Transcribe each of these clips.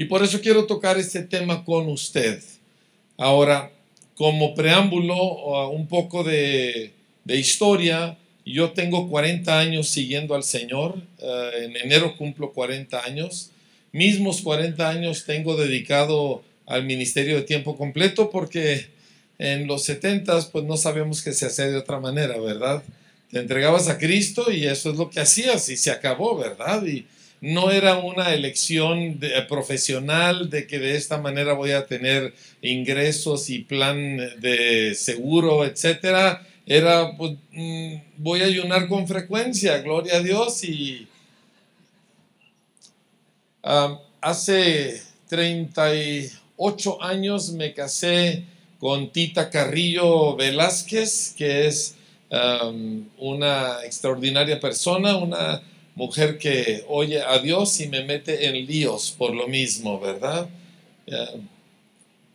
Y por eso quiero tocar este tema con usted. Ahora, como preámbulo, un poco de, historia, yo tengo 40 años siguiendo al Señor, eh, en enero cumplo 40 años, mismos 40 años tengo dedicado al ministerio de tiempo completo porque en los 70 pues no sabíamos que se hacía de otra manera, ¿verdad? Te entregabas a Cristo y eso es lo que hacías y se acabó, ¿verdad? No era una elección profesional de que de esta manera voy a tener ingresos y plan de seguro, etcétera. Era, pues, mm, voy a ayunar con frecuencia, gloria a Dios. Y hace 38 años me casé con Tita Carrillo Velázquez, que es una extraordinaria persona, una mujer que oye a Dios y me mete en líos por lo mismo, ¿verdad?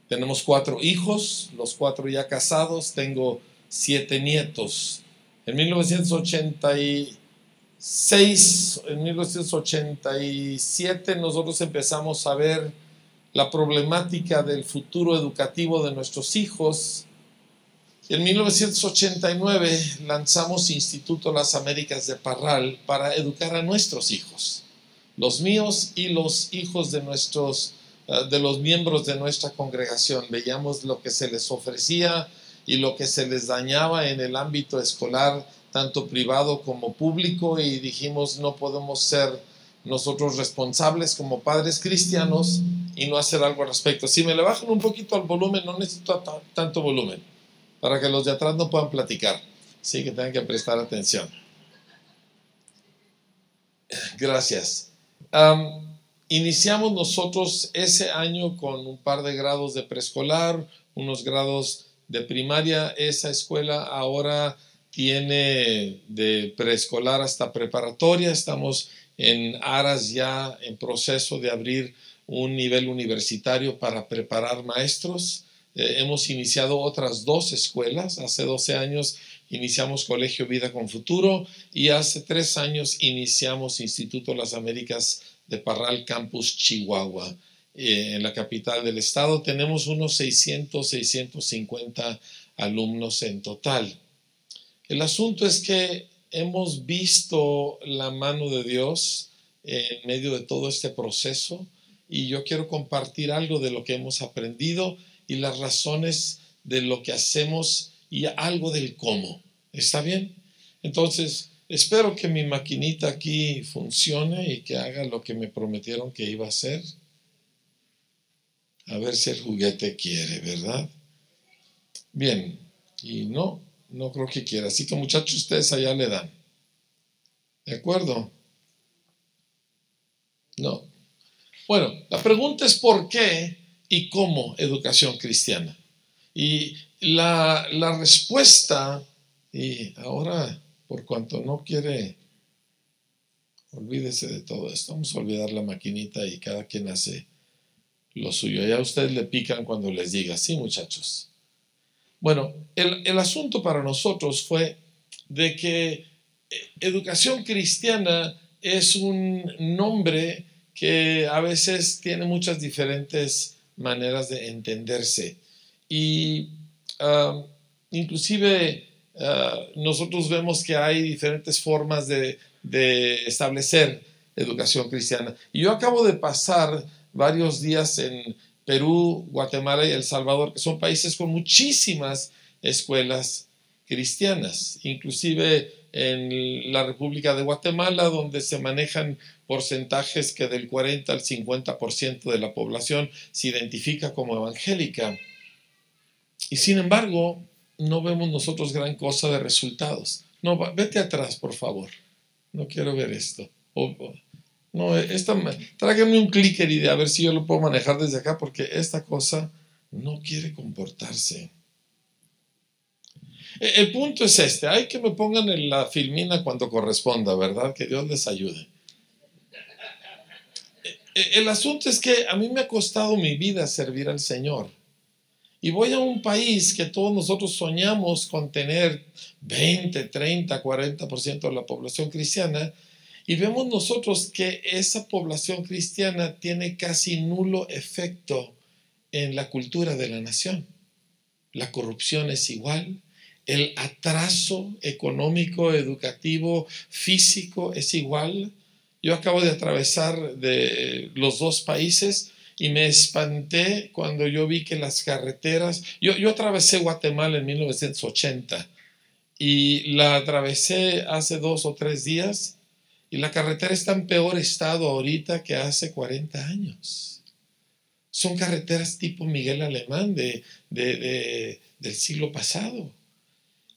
tenemos cuatro hijos, los cuatro ya casados, tengo siete nietos. En 1986, en 1987 nosotros empezamos a ver la problemática del futuro educativo de nuestros hijos en 1989 lanzamos Instituto Las Américas de Parral para educar a nuestros hijos, los míos y los hijos de nuestros eh, de los miembros de nuestra congregación. Veíamos lo que se les ofrecía y lo que se les dañaba en el ámbito escolar, tanto privado como público, y dijimos no podemos ser nosotros responsables como padres cristianos y no hacer algo al respecto. Si me le bajan un poquito al volumen, no necesito tanto volumen para que los de atrás no puedan platicar. Sí que tengan que prestar atención. Gracias. iniciamos nosotros ese año con un par de grados de preescolar, unos grados de primaria. Esa escuela ahora tiene de preescolar hasta preparatoria. Estamos en aras ya en proceso de abrir un nivel universitario para preparar maestros. Eh, hemos iniciado otras dos escuelas. Hace 12 años iniciamos Colegio Vida con Futuro y hace tres años iniciamos Instituto Las Américas de Parral Campus Chihuahua. Eh, en la capital del estado tenemos unos 600, 650 alumnos en total. El asunto es que hemos visto la mano de Dios en medio de todo este proceso y yo quiero compartir algo de lo que hemos aprendido y las razones de lo que hacemos y algo del cómo. ¿Está bien? Entonces, espero que mi maquinita aquí funcione y que haga lo que me prometieron que iba a hacer. A ver si el juguete quiere, ¿verdad? Bien, y no, no creo que quiera. Así que muchachos, ustedes allá le dan. ¿De acuerdo? No. Bueno, la pregunta es por qué y cómo educación cristiana. Y la, respuesta, y ahora por cuanto no quiere, olvídese de todo esto, vamos a olvidar la maquinita y cada quien hace lo suyo. Ya ustedes le pican cuando les diga, sí muchachos. Bueno, el, el asunto para nosotros fue de que eh, educación cristiana es un nombre que a veces tiene muchas diferentes maneras de entenderse. Y inclusive ah, nosotros vemos que hay diferentes formas de, establecer educación cristiana. Y yo acabo de pasar varios días en Perú, Guatemala y El Salvador, que son países con muchísimas escuelas cristianas, inclusive en la República de Guatemala, donde se manejan porcentajes que del 40 al 50% de la población se identifica como evangélica. Y sin embargo, no vemos nosotros gran cosa de resultados. No, vete atrás, por favor. No quiero ver esto. no, esta, tráigame un clicker y de a ver si yo lo puedo manejar desde acá, porque esta cosa no quiere comportarse. E, el punto es este, hay que me pongan en la filmina cuando corresponda, ¿verdad? Que Dios les ayude. E, el asunto es que a mí me ha costado mi vida servir al Señor. Y voy a un país que todos nosotros soñamos con tener 20, 30, 40% de la población cristiana. Y vemos nosotros que esa población cristiana tiene casi nulo efecto en la cultura de la nación. La corrupción es igual, el atraso económico, educativo, físico es igual. Yo acabo de atravesar los dos países y me espanté cuando yo vi que las carreteras, yo, yo atravesé Guatemala en 1980 y la atravesé hace dos o tres días y la carretera está en peor estado ahorita que hace 40 años. Son carreteras tipo Miguel Alemán de, del siglo pasado.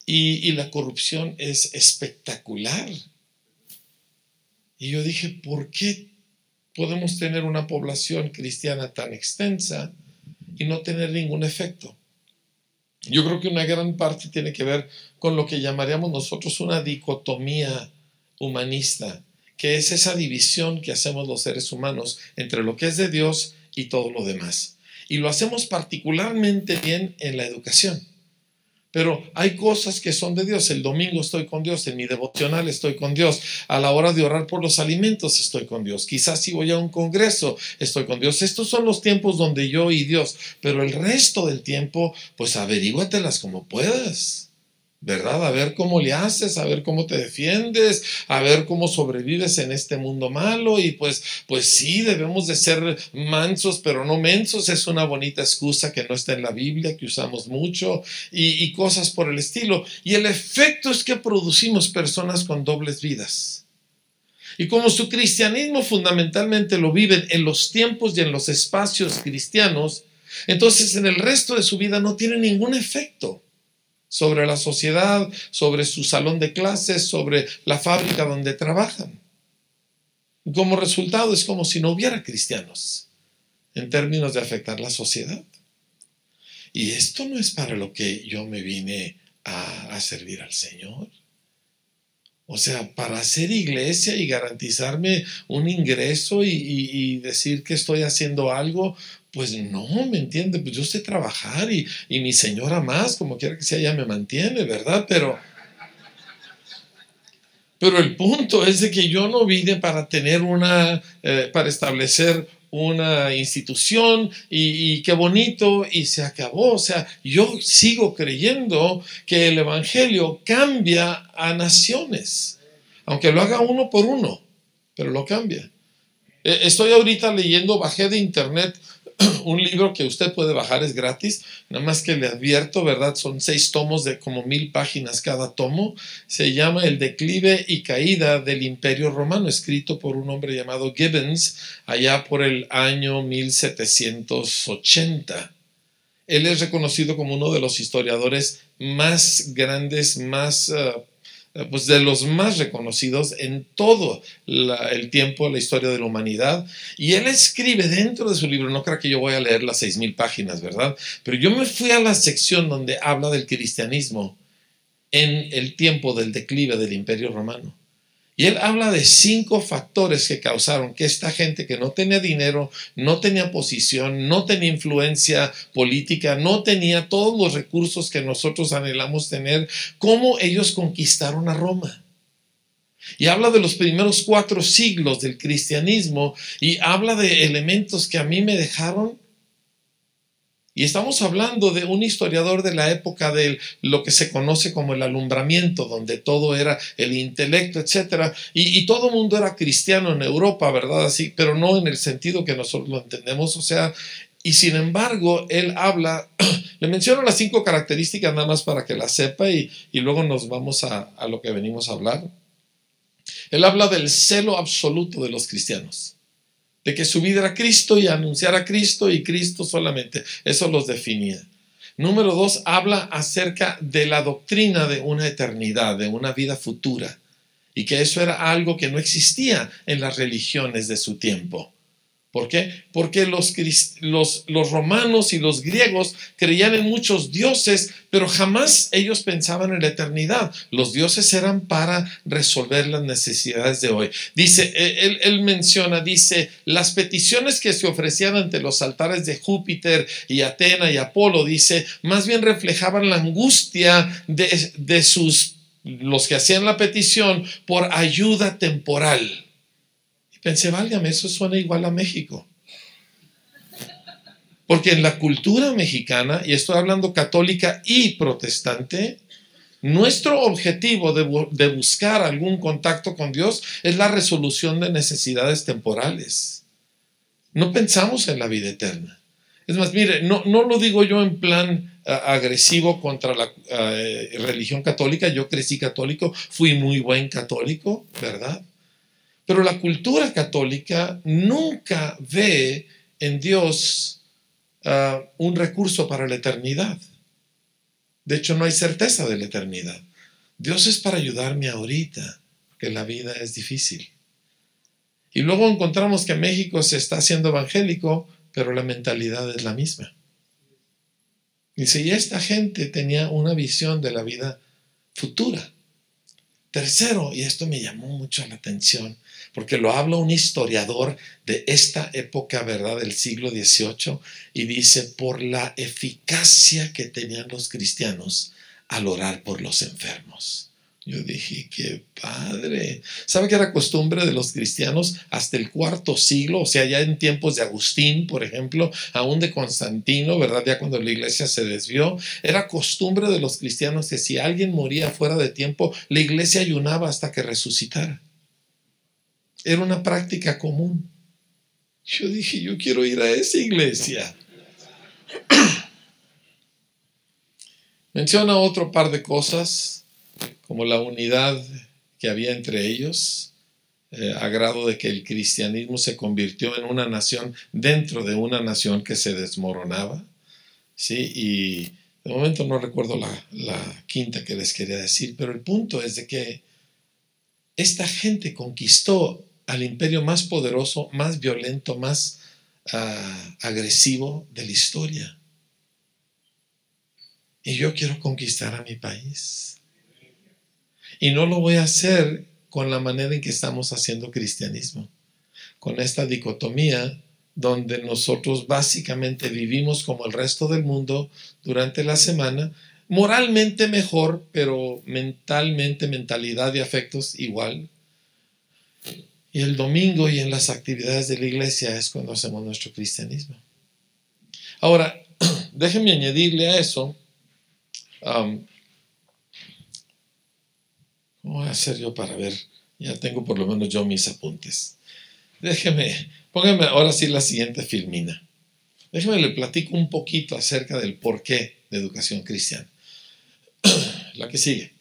Y la corrupción es espectacular. Y yo dije, ¿por qué podemos tener una población cristiana tan extensa y no tener ningún efecto? Yo creo que una gran parte tiene que ver con lo que llamaríamos nosotros una dicotomía humanista, que es esa división que hacemos los seres humanos entre lo que es de Dios y todo lo demás. Y lo hacemos particularmente bien en la educación. Pero hay cosas que son de Dios. El domingo estoy con Dios, en mi devocional estoy con Dios. A la hora de orar por los alimentos estoy con Dios. Quizás si voy a un congreso estoy con Dios. Estos son los tiempos donde yo y Dios. Pero el resto del tiempo, pues averíguatelas como puedas. ¿Verdad? A ver cómo le haces, a ver cómo te defiendes, a ver cómo sobrevives en este mundo malo y pues, pues sí, debemos de ser mansos, pero no mensos, es una bonita excusa que no está en la Biblia, que usamos mucho y, y cosas por el estilo. Y el efecto es que producimos personas con dobles vidas. Y como su cristianismo fundamentalmente lo viven en los tiempos y en los espacios cristianos, entonces en el resto de su vida no tiene ningún efecto sobre la sociedad, sobre su salón de clases, sobre la fábrica donde trabajan. Como resultado es como si no hubiera cristianos en términos de afectar la sociedad. Y esto no es para lo que yo me vine a, servir al Señor. O sea, para hacer iglesia y garantizarme un ingreso y, decir que estoy haciendo algo, pues no, ¿me entiende? Pues yo sé trabajar y, mi señora más, como quiera que sea, ella me mantiene, ¿verdad? Pero, pero el punto es de que yo no vine para tener una, eh, para establecer una institución y, y, qué bonito y se acabó. O sea, yo sigo creyendo que el Evangelio cambia a naciones, aunque lo haga uno por uno, pero lo cambia. Eh, estoy ahorita leyendo, bajé de internet un libro que usted puede bajar, es gratis, nada más que le advierto, ¿verdad? Son seis tomos de como mil páginas cada tomo. Se llama El declive y caída del Imperio Romano, escrito por un hombre llamado Gibbons, allá por el año 1780. Él es reconocido como uno de los historiadores más grandes, más uh, pues de los más reconocidos en todo el tiempo, la historia de la humanidad. Y él escribe dentro de su libro, no creo que yo voy a leer las seis mil páginas, ¿verdad? Pero yo me fui a la sección donde habla del cristianismo en el tiempo del declive del imperio romano. Y él habla de cinco factores que causaron que esta gente que no tenía dinero, no tenía posición, no tenía influencia política, no tenía todos los recursos que nosotros anhelamos tener, cómo ellos conquistaron a Roma. Y habla de los primeros cuatro siglos del cristianismo y habla de elementos que a mí me dejaron y estamos hablando de un historiador de la época de lo que se conoce como el alumbramiento, donde todo era el intelecto, etc. Y, todo el mundo era cristiano en Europa, ¿verdad? Así, pero no en el sentido que nosotros lo entendemos. O sea, y sin embargo, él habla, le menciono las cinco características nada más para que las sepa y, y luego nos vamos a, a lo que venimos a hablar. Él habla del celo absoluto de los cristianos de que su vida era Cristo y anunciar a Cristo y Cristo solamente. Eso los definía. Número dos, habla acerca de la doctrina de una eternidad, de una vida futura, y que eso era algo que no existía en las religiones de su tiempo. ¿Por qué? Porque los, los, romanos y los griegos creían en muchos dioses, pero jamás ellos pensaban en la eternidad. Los dioses eran para resolver las necesidades de hoy. Dice, e, él, él menciona, dice, las peticiones que se ofrecían ante los altares de Júpiter y Atena y Apolo, dice, más bien reflejaban la angustia de, de sus, los que hacían la petición por ayuda temporal Pensé, válgame, eso suena igual a México. Porque en la cultura mexicana, y estoy hablando católica y protestante, nuestro objetivo de, buscar algún contacto con Dios es la resolución de necesidades temporales. No pensamos en la vida eterna. Es más, mire, no, no lo digo yo en plan agresivo contra la religión católica. Yo crecí católico, fui muy buen católico, ¿verdad? Pero la cultura católica nunca ve en Dios un recurso para la eternidad. De hecho, no hay certeza de la eternidad. Dios es para ayudarme ahorita, que la vida es difícil. Y luego encontramos que México se está haciendo evangélico, pero la mentalidad es la misma. Y esta gente tenía una visión de la vida futura. Tercero, y esto me llamó mucho la atención, porque lo habla un historiador de esta época, ¿verdad?, del siglo XVIII, y dice, por la eficacia que tenían los cristianos al orar por los enfermos. Yo dije, qué padre. ¿Sabe que era costumbre de los cristianos hasta el cuarto siglo? O sea, ya en tiempos de Agustín, por ejemplo, aún de Constantino, ¿verdad? Ya cuando la iglesia se desvió, era costumbre de los cristianos que si alguien moría fuera de tiempo, la iglesia ayunaba hasta que resucitara. Era una práctica común. Yo dije, yo quiero ir a esa iglesia. Menciona otro par de cosas, como la unidad que había entre ellos, eh, a grado de que el cristianismo se convirtió en una nación dentro de una nación que se desmoronaba. ¿sí? Y de momento no recuerdo la, la quinta que les quería decir, pero el punto es de que esta gente conquistó al imperio más poderoso, más violento, más ah, agresivo de la historia. Y yo quiero conquistar a mi país. Y no lo voy a hacer con la manera en que estamos haciendo cristianismo, con esta dicotomía donde nosotros básicamente vivimos como el resto del mundo durante la semana, moralmente mejor, pero mentalmente, mentalidad y afectos igual, y el domingo y en las actividades de la iglesia es cuando hacemos nuestro cristianismo. Ahora, déjenme añadirle a eso. ¿Cómo voy a hacer yo para ver? Ya tengo por lo menos yo mis apuntes. Déjeme, póngame ahora sí la siguiente filmina. Déjeme le platico un poquito acerca del porqué de educación cristiana. la que sigue.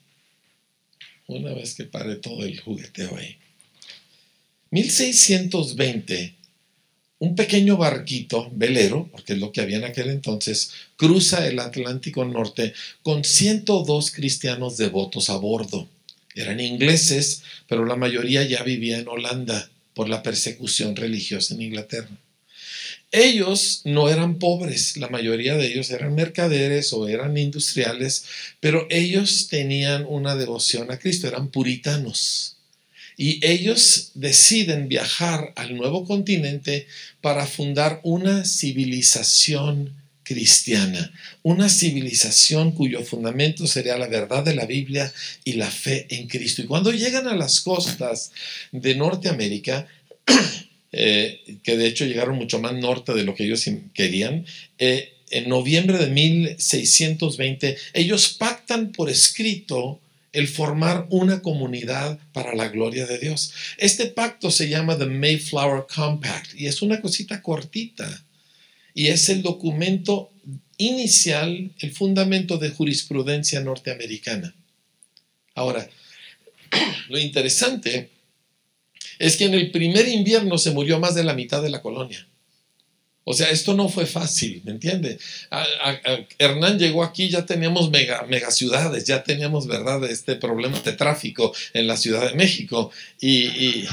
Una vez que pare todo el jugueteo ahí. 1620, un pequeño barquito, velero, porque es lo que había en aquel entonces, cruza el Atlántico Norte con 102 cristianos devotos a bordo. Eran ingleses, pero la mayoría ya vivía en Holanda por la persecución religiosa en Inglaterra. Ellos no eran pobres, la mayoría de ellos eran mercaderes o eran industriales, pero ellos tenían una devoción a Cristo, eran puritanos. Y ellos deciden viajar al nuevo continente para fundar una civilización cristiana, una civilización cuyo fundamento sería la verdad de la Biblia y la fe en Cristo. Y cuando llegan a las costas de Norteamérica, eh, que de hecho llegaron mucho más norte de lo que ellos querían, eh, en noviembre de 1620, ellos pactan por escrito el formar una comunidad para la gloria de Dios. Este pacto se llama The Mayflower Compact y es una cosita cortita y es el documento inicial, el fundamento de jurisprudencia norteamericana. Ahora, lo interesante es que en el primer invierno se murió más de la mitad de la colonia. O sea, esto no fue fácil, ¿me entiende? Hernán llegó aquí, ya teníamos mega, ciudades, ya teníamos, ¿verdad?, este problema de tráfico en la Ciudad de México. Y,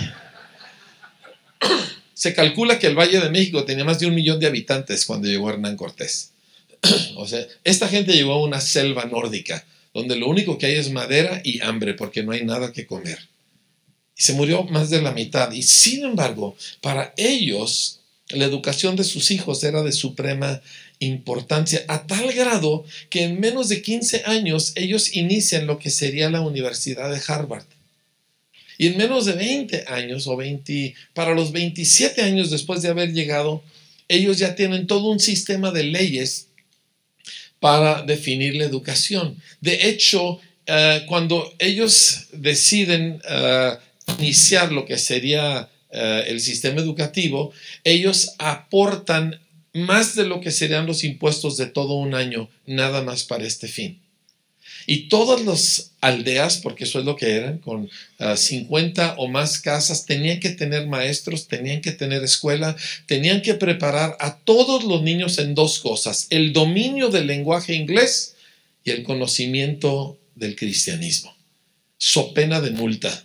se calcula que el Valle de México tenía más de un millón de habitantes cuando llegó Hernán Cortés. o sea, esta gente llegó a una selva nórdica, donde lo único que hay es madera y hambre, porque no hay nada que comer. Y se murió más de la mitad. Y sin embargo, para ellos, la educación de sus hijos era de suprema importancia, a tal grado que en menos de 15 años ellos inician lo que sería la Universidad de Harvard. Y en menos de 20 años o 20, para los 27 años después de haber llegado, ellos ya tienen todo un sistema de leyes para definir la educación. De hecho, eh, cuando ellos deciden eh, iniciar lo que sería eh, el sistema educativo, ellos aportan más de lo que serían los impuestos de todo un año, nada más para este fin. Y todas las aldeas, porque eso es lo que eran, con 50 ah, o más casas, tenían que tener maestros, tenían que tener escuela, tenían que preparar a todos los niños en dos cosas, el dominio del lenguaje inglés y el conocimiento del cristianismo. So pena de multa.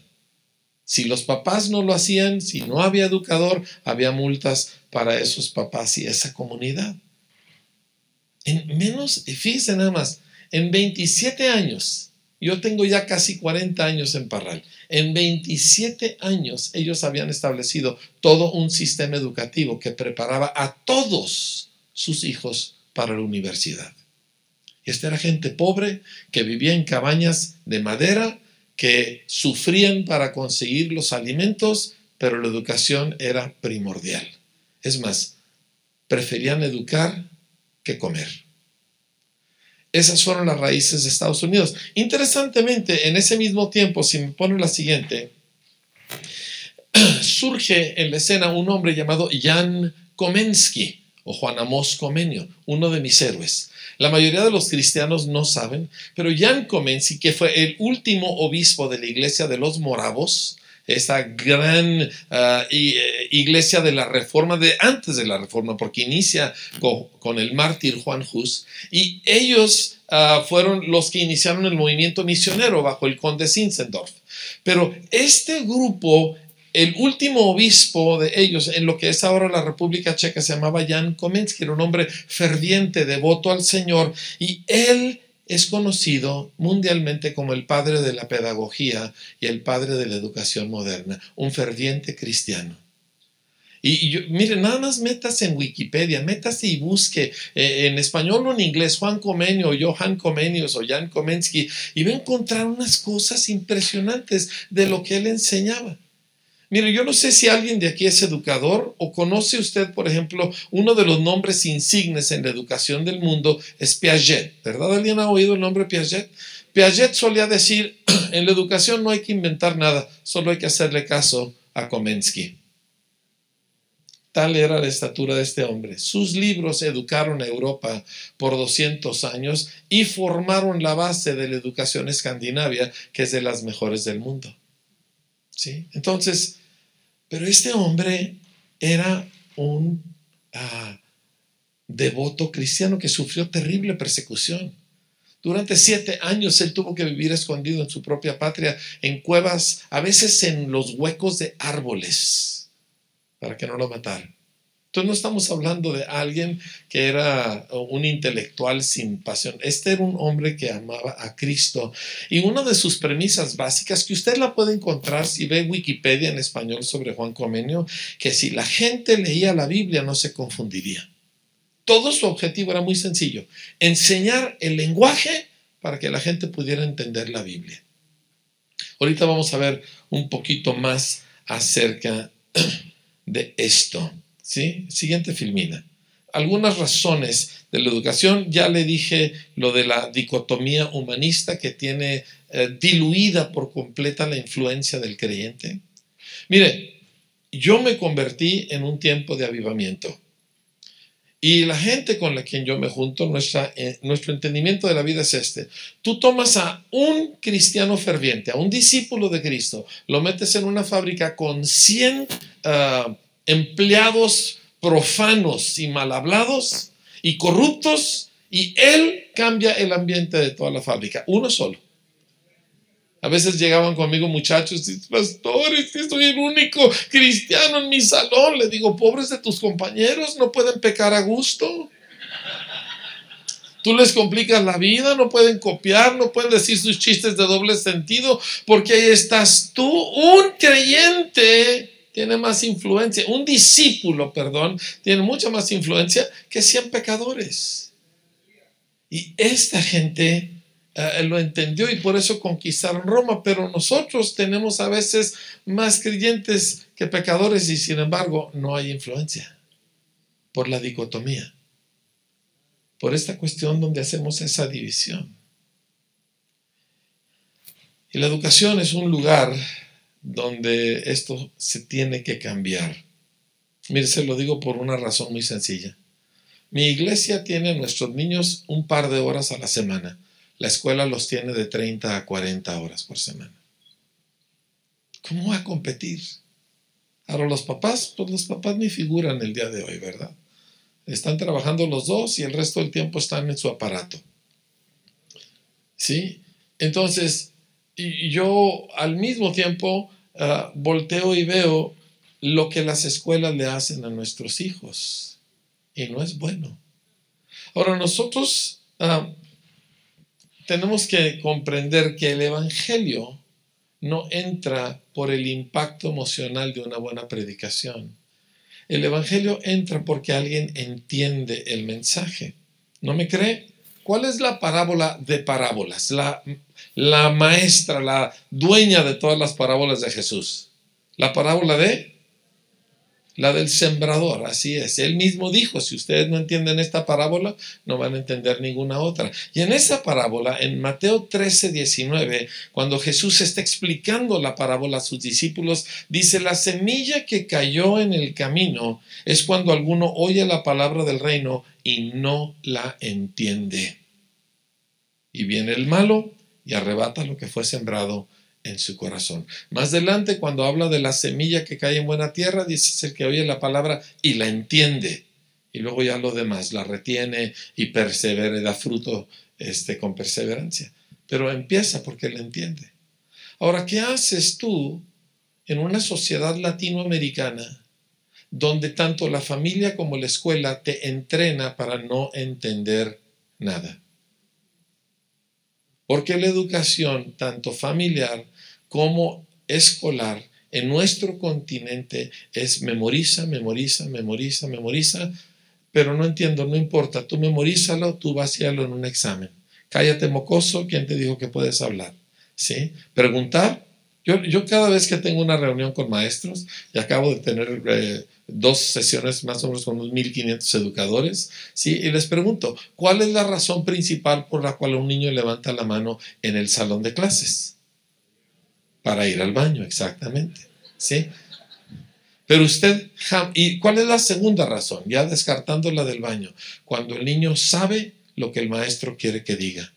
Si los papás no lo hacían, si no había educador, había multas para esos papás y esa comunidad. En menos, fíjense nada más, en 27 años, yo tengo ya casi 40 años en Parral, en 27 años ellos habían establecido todo un sistema educativo que preparaba a todos sus hijos para la universidad. Esta era gente pobre que vivía en cabañas de madera, que sufrían para conseguir los alimentos, pero la educación era primordial. Es más, preferían educar que comer. Esas fueron las raíces de Estados Unidos. Interesantemente, en ese mismo tiempo, si me pone la siguiente, surge en la escena un hombre llamado Jan Komensky o Juan Amos Comenio, uno de mis héroes. La mayoría de los cristianos no saben, pero Jan Komensky, que fue el último obispo de la iglesia de los moravos, esta gran ah, eh, iglesia de la reforma, de antes de la reforma, porque inicia con, el mártir Juan Hus, y ellos ah, fueron los que iniciaron el movimiento misionero bajo el conde Zinzendorf. Pero este grupo el último obispo de ellos en lo que es ahora la República Checa se llamaba Jan Komensky, era un hombre ferviente, devoto al Señor, y él es conocido mundialmente como el padre de la pedagogía y el padre de la educación moderna, un ferviente cristiano. Y, miren, nada más metas en Wikipedia, metas y busque eh, en español o en inglés Juan Comenio, Johan Comenius o Jan Komensky y va a encontrar unas cosas impresionantes de lo que él enseñaba. Mire, yo no sé si alguien de aquí es educador o conoce usted, por ejemplo, uno de los nombres insignes en la educación del mundo es Piaget, ¿verdad? ¿Alguien ha oído el nombre Piaget? Piaget solía decir, en la educación no hay que inventar nada, solo hay que hacerle caso a Komensky. Tal era la estatura de este hombre. Sus libros educaron a Europa por 200 años y formaron la base de la educación escandinavia, que es de las mejores del mundo. ¿Sí? Entonces, pero este hombre era un ah, devoto cristiano que sufrió terrible persecución. Durante siete años él tuvo que vivir escondido en su propia patria, en cuevas, a veces en los huecos de árboles, para que no lo mataran. Entonces no estamos hablando de alguien que era un intelectual sin pasión. Este era un hombre que amaba a Cristo. Y una de sus premisas básicas, que usted la puede encontrar si ve Wikipedia en español sobre Juan Comenio, que si la gente leía la Biblia no se confundiría. Todo su objetivo era muy sencillo, enseñar el lenguaje para que la gente pudiera entender la Biblia. Ahorita vamos a ver un poquito más acerca de esto. ¿Sí? Siguiente filmina. Algunas razones de la educación. Ya le dije lo de la dicotomía humanista que tiene eh, diluida por completa la influencia del creyente. Mire, yo me convertí en un tiempo de avivamiento. Y la gente con la que yo me junto, eh, nuestro entendimiento de la vida es este. Tú tomas a un cristiano ferviente, a un discípulo de Cristo, lo metes en una fábrica con 100 empleados profanos y mal hablados y corruptos y él cambia el ambiente de toda la fábrica, uno solo. A veces llegaban conmigo muchachos y pastores, soy el único cristiano en mi salón. Le digo, pobres de tus compañeros, no pueden pecar a gusto. Tú les complicas la vida, no pueden copiar, no pueden decir sus chistes de doble sentido, porque ahí estás tú, un creyente tiene más influencia, un discípulo, perdón, tiene mucha más influencia que 100 pecadores. Y esta gente eh, lo entendió y por eso conquistaron Roma, pero nosotros tenemos a veces más creyentes que pecadores y sin embargo no hay influencia por la dicotomía, por esta cuestión donde hacemos esa división. Y la educación es un lugar donde esto se tiene que cambiar. Mire, se lo digo por una razón muy sencilla. Mi iglesia tiene a nuestros niños un par de horas a la semana. La escuela los tiene de 30 a 40 horas por semana. ¿Cómo va a competir? Ahora los papás, pues los papás ni figuran el día de hoy, ¿verdad? Están trabajando los dos y el resto del tiempo están en su aparato. ¿Sí? Entonces, yo al mismo tiempo ah, volteo y veo lo que las escuelas le hacen a nuestros hijos. Y no es bueno. Ahora nosotros ah, tenemos que comprender que el Evangelio no entra por el impacto emocional de una buena predicación. El Evangelio entra porque alguien entiende el mensaje. ¿No me cree? ¿Cuál es la parábola de parábolas? La, la maestra, la dueña de todas las parábolas de Jesús. La parábola de la del sembrador, así es. Él mismo dijo, si ustedes no entienden esta parábola, no van a entender ninguna otra. Y en esa parábola, en Mateo 13, 19, cuando Jesús está explicando la parábola a sus discípulos, dice, la semilla que cayó en el camino es cuando alguno oye la palabra del reino y no la entiende. Y viene el malo y arrebata lo que fue sembrado en su corazón. Más adelante, cuando habla de la semilla que cae en buena tierra, dice es el que oye la palabra y la entiende. Y luego ya lo demás, la retiene y persevera da fruto este, con perseverancia. Pero empieza porque la entiende. Ahora, ¿qué haces tú en una sociedad latinoamericana donde tanto la familia como la escuela te entrena para no entender nada? Porque la educación, tanto familiar como escolar, en nuestro continente es memoriza, memoriza, memoriza, memoriza, pero no entiendo, no importa, tú memorízalo, tú vacíalo en un examen. Cállate mocoso, ¿quién te dijo que puedes hablar? ¿Sí? Preguntar. Yo, yo cada vez que tengo una reunión con maestros, y acabo de tener eh, dos sesiones más o menos con unos 1500 educadores, ¿sí? Y les pregunto, ¿cuál es la razón principal por la cual un niño levanta la mano en el salón de clases? Para ir al baño, exactamente, ¿sí? Pero usted, ¿y cuál es la segunda razón? Ya descartando la del baño, cuando el niño sabe lo que el maestro quiere que diga.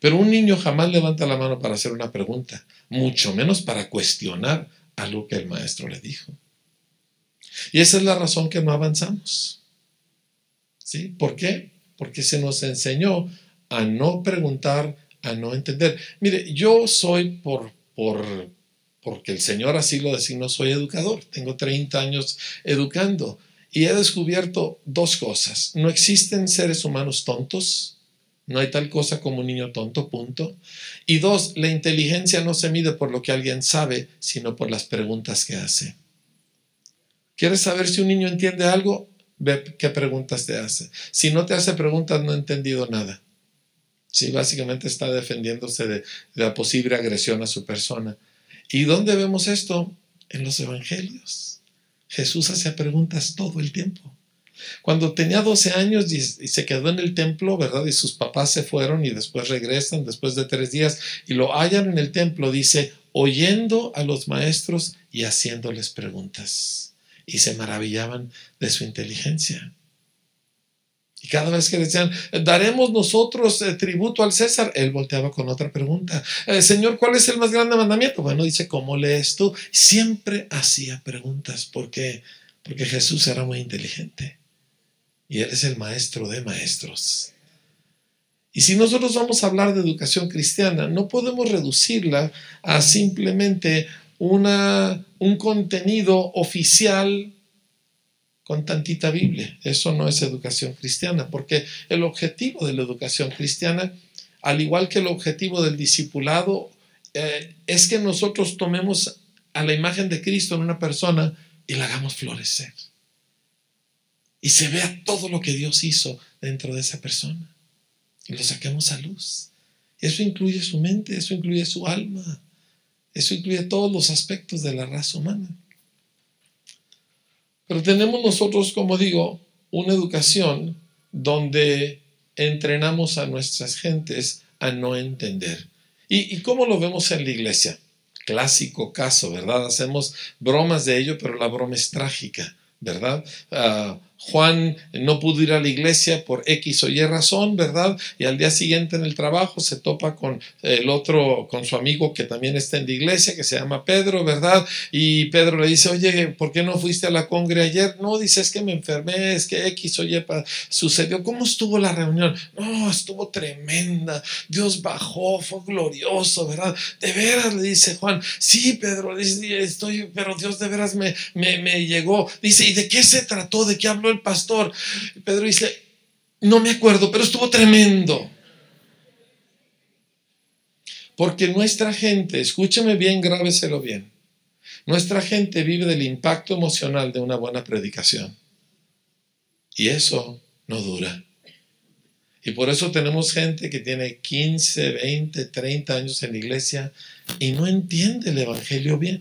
Pero un niño jamás levanta la mano para hacer una pregunta, mucho menos para cuestionar algo que el maestro le dijo. Y esa es la razón que no avanzamos. ¿Sí? ¿Por qué? Porque se nos enseñó a no preguntar, a no entender. Mire, yo soy por, por, porque el Señor así lo designó, soy educador. Tengo 30 años educando y he descubierto dos cosas. No existen seres humanos tontos. No hay tal cosa como un niño tonto, punto. Y dos, la inteligencia no se mide por lo que alguien sabe, sino por las preguntas que hace. ¿Quieres saber si un niño entiende algo? Ve qué preguntas te hace. Si no te hace preguntas, no ha entendido nada. Sí, básicamente está defendiéndose de, de la posible agresión a su persona. ¿Y dónde vemos esto? En los evangelios. Jesús hacía preguntas todo el tiempo. Cuando tenía 12 años y, se quedó en el templo, ¿verdad? Y sus papás se fueron y después regresan después de tres días y lo hallan en el templo, dice, oyendo a los maestros y haciéndoles preguntas. Y se maravillaban de su inteligencia. Y cada vez que decían, daremos nosotros eh, tributo al César, él volteaba con otra pregunta. Eh, Señor, ¿cuál es el más grande mandamiento? Bueno, dice, ¿cómo lees tú? Siempre hacía preguntas. ¿Por qué? Porque Jesús era muy inteligente y Él es el maestro de maestros. Y si nosotros vamos a hablar de educación cristiana, no podemos reducirla a simplemente una, un contenido oficial con tantita Biblia. Eso no es educación cristiana, porque el objetivo de la educación cristiana, al igual que el objetivo del discipulado, eh, es que nosotros tomemos a la imagen de Cristo en una persona y la hagamos florecer y se vea todo lo que Dios hizo dentro de esa persona. y lo saquemos a luz. Eso incluye su mente, eso incluye su alma, eso incluye todos los aspectos de la raza humana. Pero tenemos nosotros, como digo, una educación donde entrenamos a nuestras gentes a no entender. ¿Y, cómo lo vemos en la iglesia? Clásico caso, ¿verdad? Hacemos bromas de ello, pero la broma es trágica, ¿verdad? Ah, Juan no pudo ir a la iglesia por X o Y razón, ¿verdad? Y al día siguiente en el trabajo se topa con el otro, con su amigo que también está en la iglesia, que se llama Pedro, ¿verdad? Y Pedro le dice, oye, ¿por qué no fuiste a la congre ayer? No, dice, es que me enfermé, es que X o Y sucedió. ¿Cómo estuvo la reunión? No, estuvo tremenda. Dios bajó, fue glorioso, ¿verdad? De veras, le dice Juan. Sí, Pedro, estoy, pero Dios de veras me, me, me llegó. Dice, ¿y de qué se trató? ¿De qué habló el pastor. Pedro dice, no me acuerdo, pero estuvo tremendo. Porque nuestra gente, escúcheme bien, grábeselo bien, nuestra gente vive del impacto emocional de una buena predicación. Y eso no dura. Y por eso tenemos gente que tiene 15, 20, 30 años en la iglesia y no entiende el Evangelio bien.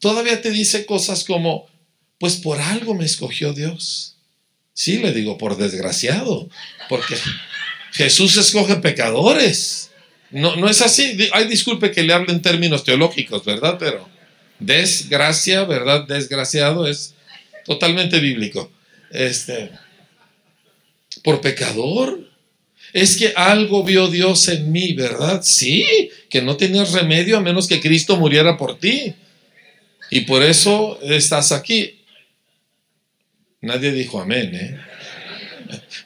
Todavía te dice cosas como, pues por algo me escogió Dios. Sí, le digo, por desgraciado, porque Jesús escoge pecadores. No, no es así. Ay, disculpe que le hable en términos teológicos, ¿verdad? Pero desgracia, ¿verdad? Desgraciado es totalmente bíblico. Este, por pecador. Es que algo vio Dios en mí, ¿verdad? Sí, que no tenías remedio a menos que Cristo muriera por ti. Y por eso estás aquí. Nadie dijo amén, ¿eh?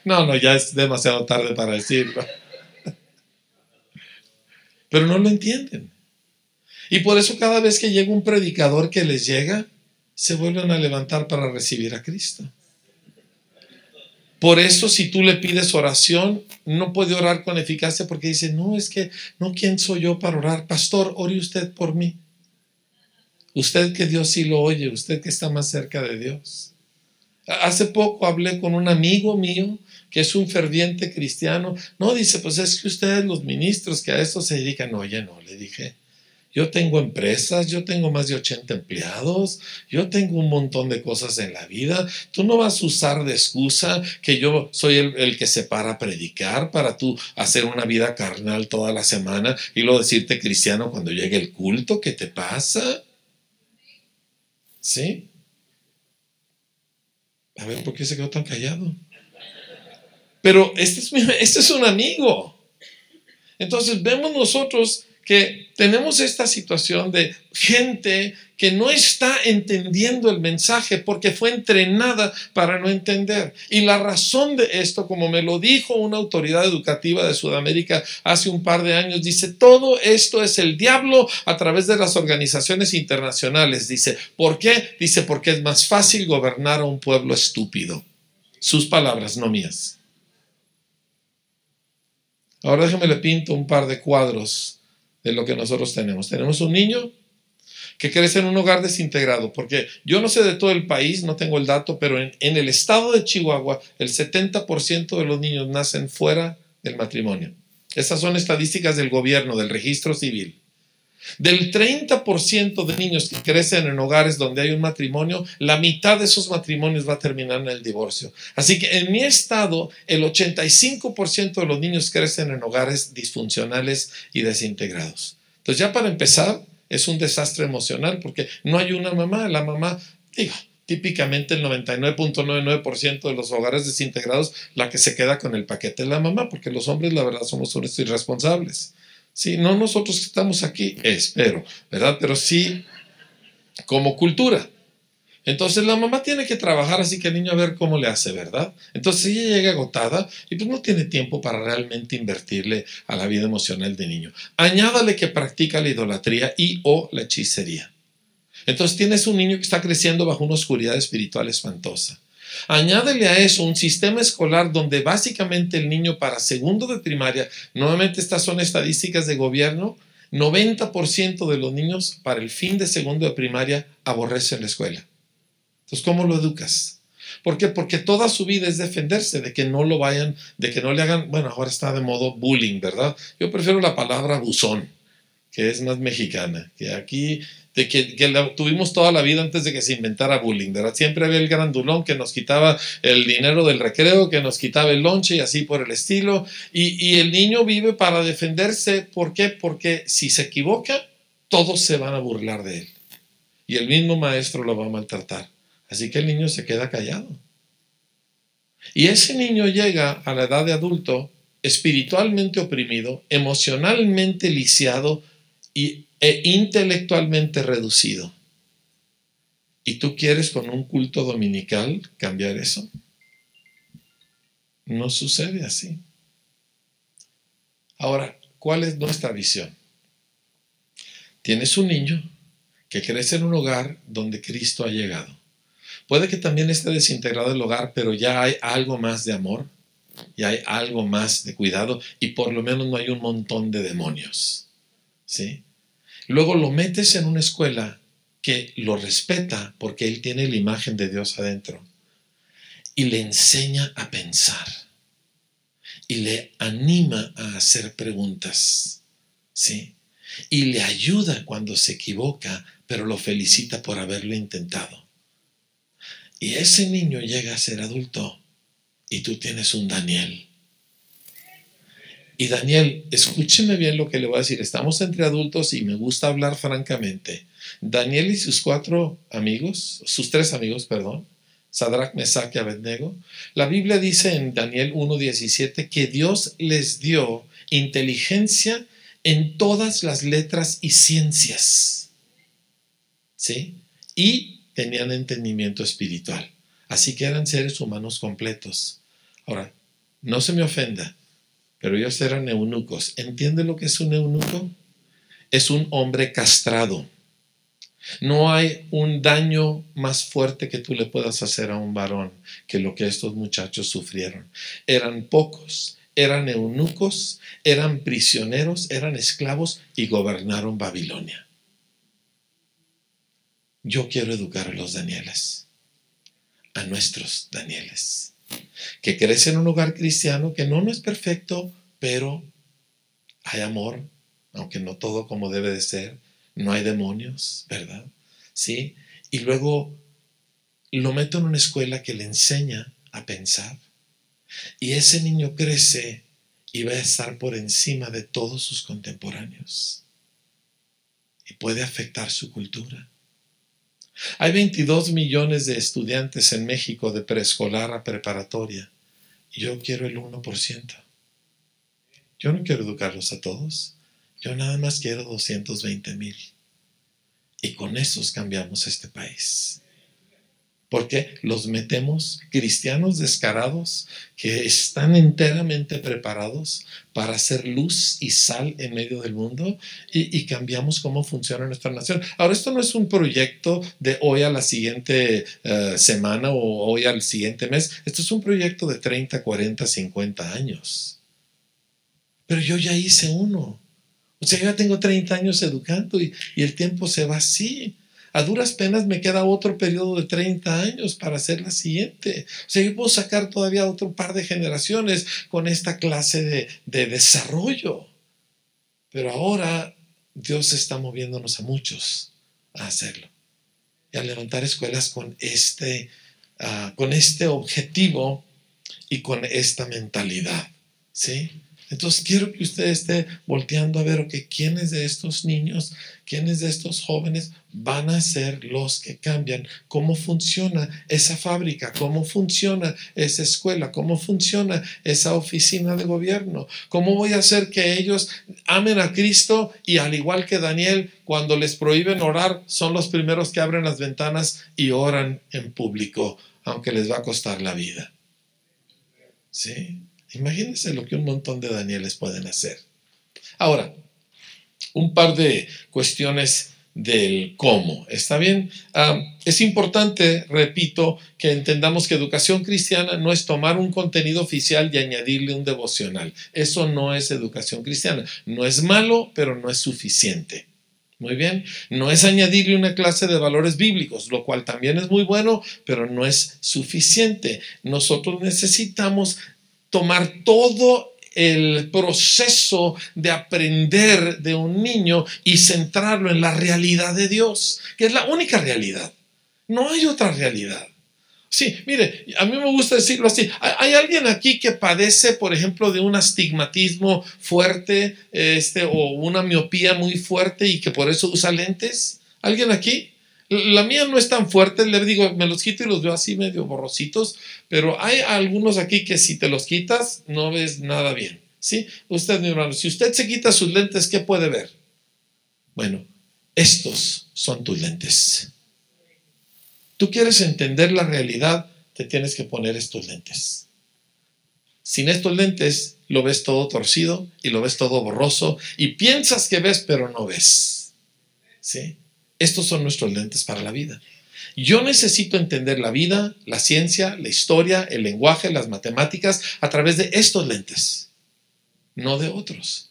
No, no, ya es demasiado tarde para decirlo. Pero no lo entienden. Y por eso cada vez que llega un predicador que les llega, se vuelven a levantar para recibir a Cristo. Por eso si tú le pides oración, no puede orar con eficacia porque dice, no, es que, no, ¿quién soy yo para orar? Pastor, ore usted por mí. Usted que Dios sí lo oye, usted que está más cerca de Dios. Hace poco hablé con un amigo mío que es un ferviente cristiano. No, dice, pues es que ustedes los ministros que a esto se dedican, oye, no, le dije, yo tengo empresas, yo tengo más de 80 empleados, yo tengo un montón de cosas en la vida. Tú no vas a usar de excusa que yo soy el, el, que se para a predicar para tú hacer una vida carnal toda la semana y luego decirte cristiano cuando llegue el culto. ¿Qué te pasa? ¿Sí? A ver, ¿por qué se quedó tan callado? Pero este es, este es un amigo. Entonces vemos nosotros que tenemos esta situación de gente que no está entendiendo el mensaje porque fue entrenada para no entender. Y la razón de esto, como me lo dijo una autoridad educativa de Sudamérica hace un par de años, dice, todo esto es el diablo a través de las organizaciones internacionales. Dice, ¿por qué? Dice, porque es más fácil gobernar a un pueblo estúpido. Sus palabras, no mías. Ahora déjeme le pinto un par de cuadros de lo que nosotros tenemos. Tenemos un niño que crece en un hogar desintegrado, porque yo no sé de todo el país, no tengo el dato, pero en, el estado de Chihuahua el 70% de los niños nacen fuera del matrimonio. Esas son estadísticas del gobierno, del registro civil. Del 30% de niños que crecen en hogares donde hay un matrimonio, la mitad de esos matrimonios va a terminar en el divorcio. Así que en mi estado, el 85% de los niños crecen en hogares disfuncionales y desintegrados. Entonces ya para empezar, es un desastre emocional porque no hay una mamá. La mamá, digo, típicamente el 99.99% de los hogares desintegrados, la que se queda con el paquete es la mamá, porque los hombres, la verdad, somos unos irresponsables. Sí, no nosotros que estamos aquí, espero, ¿verdad? Pero sí como cultura. Entonces la mamá tiene que trabajar así que el niño a ver cómo le hace, ¿verdad? Entonces ella llega agotada y pues no tiene tiempo para realmente invertirle a la vida emocional del niño. Añádale que practica la idolatría y o la hechicería. Entonces tienes un niño que está creciendo bajo una oscuridad espiritual espantosa. Añádele a eso un sistema escolar donde básicamente el niño para segundo de primaria, nuevamente estas son estadísticas de gobierno, 90% de los niños para el fin de segundo de primaria aborrecen la escuela. Entonces, ¿cómo lo educas? ¿Por qué? Porque toda su vida es defenderse de que no lo vayan, de que no le hagan, bueno, ahora está de modo bullying, ¿verdad? Yo prefiero la palabra buzón, que es más mexicana, que aquí, de que, tuvimos toda la vida antes de que se inventara bullying, ¿verdad? Siempre había el grandulón que nos quitaba el dinero del recreo, que nos quitaba el lonche y así por el estilo. Y, y el niño vive para defenderse, ¿por qué? Porque si se equivoca, todos se van a burlar de él. Y el mismo maestro lo va a maltratar. Así que el niño se queda callado. Y ese niño llega a la edad de adulto espiritualmente oprimido, emocionalmente lisiado e intelectualmente reducido. ¿Y tú quieres con un culto dominical cambiar eso? No sucede así. Ahora, ¿cuál es nuestra visión? Tienes un niño que crece en un hogar donde Cristo ha llegado. Puede que también esté desintegrado el hogar, pero ya hay algo más de amor, y hay algo más de cuidado y por lo menos no hay un montón de demonios. ¿Sí? Luego lo metes en una escuela que lo respeta porque él tiene la imagen de Dios adentro y le enseña a pensar y le anima a hacer preguntas. ¿Sí? Y le ayuda cuando se equivoca, pero lo felicita por haberlo intentado. Y ese niño llega a ser adulto y tú tienes un Daniel. Y Daniel, escúcheme bien lo que le voy a decir. Estamos entre adultos y me gusta hablar francamente. Daniel y sus cuatro amigos, sus tres amigos, perdón, Sadrach, Mesach y Abednego, la Biblia dice en Daniel 1.17 que Dios les dio inteligencia en todas las letras y ciencias. ¿Sí? Y tenían entendimiento espiritual. Así que eran seres humanos completos. Ahora, no se me ofenda, pero ellos eran eunucos. ¿Entiende lo que es un eunuco? Es un hombre castrado. No hay un daño más fuerte que tú le puedas hacer a un varón que lo que estos muchachos sufrieron. Eran pocos, eran eunucos, eran prisioneros, eran esclavos y gobernaron Babilonia. Yo quiero educar a los Danieles, a nuestros Danieles, que crecen en un hogar cristiano que no, no es perfecto, pero hay amor, aunque no todo como debe de ser, no hay demonios, ¿verdad? Sí, y luego lo meto en una escuela que le enseña a pensar. Y ese niño crece y va a estar por encima de todos sus contemporáneos. Y puede afectar su cultura. Hay 22 millones de estudiantes en México de preescolar a preparatoria. Yo quiero el 1%. Yo no quiero educarlos a todos. Yo nada más quiero 220 mil. Y con esos cambiamos este país porque los metemos cristianos descarados que están enteramente preparados para hacer luz y sal en medio del mundo y, cambiamos cómo funciona nuestra nación. Ahora, esto no es un proyecto de hoy a la siguiente eh, semana o hoy al siguiente mes, esto es un proyecto de 30, 40, 50 años. Pero yo ya hice uno. O sea, yo ya tengo 30 años educando y, y el tiempo se va así. A duras penas me queda otro periodo de 30 años para hacer la siguiente. O sea, yo puedo sacar todavía otro par de generaciones con esta clase de, desarrollo. Pero ahora Dios está moviéndonos a muchos a hacerlo. Y a levantar escuelas con este, ah, con este objetivo y con esta mentalidad. ¿Sí? Entonces quiero que usted esté volteando a ver, que quiénes de estos niños, quiénes de estos jóvenes van a ser los que cambian, cómo funciona esa fábrica, cómo funciona esa escuela, cómo funciona esa oficina de gobierno, cómo voy a hacer que ellos amen a Cristo y al igual que Daniel, cuando les prohíben orar, son los primeros que abren las ventanas y oran en público, aunque les va a costar la vida. ¿Sí? Imagínense lo que un montón de Danieles pueden hacer. Ahora, un par de cuestiones del cómo. ¿Está bien? Ah, es importante, repito, que entendamos que educación cristiana no es tomar un contenido oficial y añadirle un devocional. Eso no es educación cristiana. No es malo, pero no es suficiente. Muy bien, no es añadirle una clase de valores bíblicos, lo cual también es muy bueno, pero no es suficiente. Nosotros necesitamos tomar todo el proceso de aprender de un niño y centrarlo en la realidad de Dios, que es la única realidad. No hay otra realidad. Sí, mire, a mí me gusta decirlo así. ¿Hay alguien aquí que padece, por ejemplo, de un astigmatismo fuerte este, o una miopía muy fuerte y que por eso usa lentes? ¿Alguien aquí? La mía no es tan fuerte, le digo, me los quito y los veo así medio borrositos, pero hay algunos aquí que si te los quitas no ves nada bien. ¿Sí? Usted, mi hermano, si usted se quita sus lentes, ¿qué puede ver? Bueno, estos son tus lentes. Tú quieres entender la realidad, te tienes que poner estos lentes. Sin estos lentes lo ves todo torcido y lo ves todo borroso y piensas que ves pero no ves. ¿Sí? Estos son nuestros lentes para la vida. Yo necesito entender la vida, la ciencia, la historia, el lenguaje, las matemáticas a través de estos lentes, no de otros.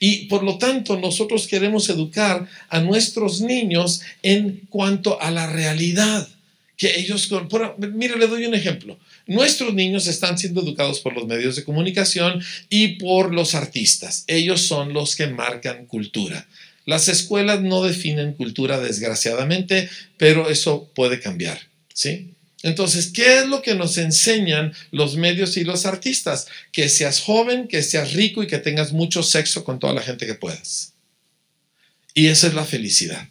Y por lo tanto nosotros queremos educar a nuestros niños en cuanto a la realidad que ellos, mire, le doy un ejemplo. Nuestros niños están siendo educados por los medios de comunicación y por los artistas. Ellos son los que marcan cultura. Las escuelas no definen cultura, desgraciadamente, pero eso puede cambiar, ¿sí? Entonces, ¿qué es lo que nos enseñan los medios y los artistas? Que seas joven, que seas rico y que tengas mucho sexo con toda la gente que puedas. Y esa es la felicidad.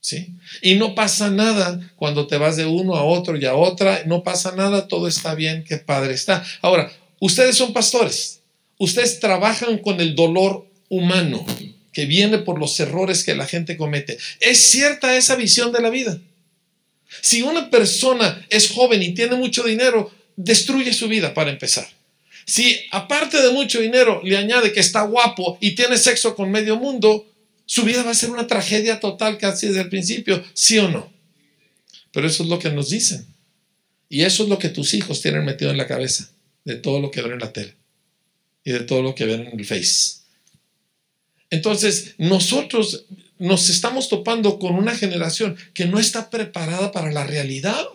¿sí? Y no pasa nada cuando te vas de uno a otro y a otra, no pasa nada, todo está bien, qué padre está. Ahora, ustedes son pastores, ustedes trabajan con el dolor humano que viene por los errores que la gente comete. ¿Es cierta esa visión de la vida? Si una persona es joven y tiene mucho dinero, destruye su vida para empezar. Si aparte de mucho dinero le añade que está guapo y tiene sexo con medio mundo, su vida va a ser una tragedia total casi desde el principio, ¿sí o no? Pero eso es lo que nos dicen. Y eso es lo que tus hijos tienen metido en la cabeza, de todo lo que ven en la tele y de todo lo que ven en el Face. Entonces, nosotros nos estamos topando con una generación que no está preparada para la realidad.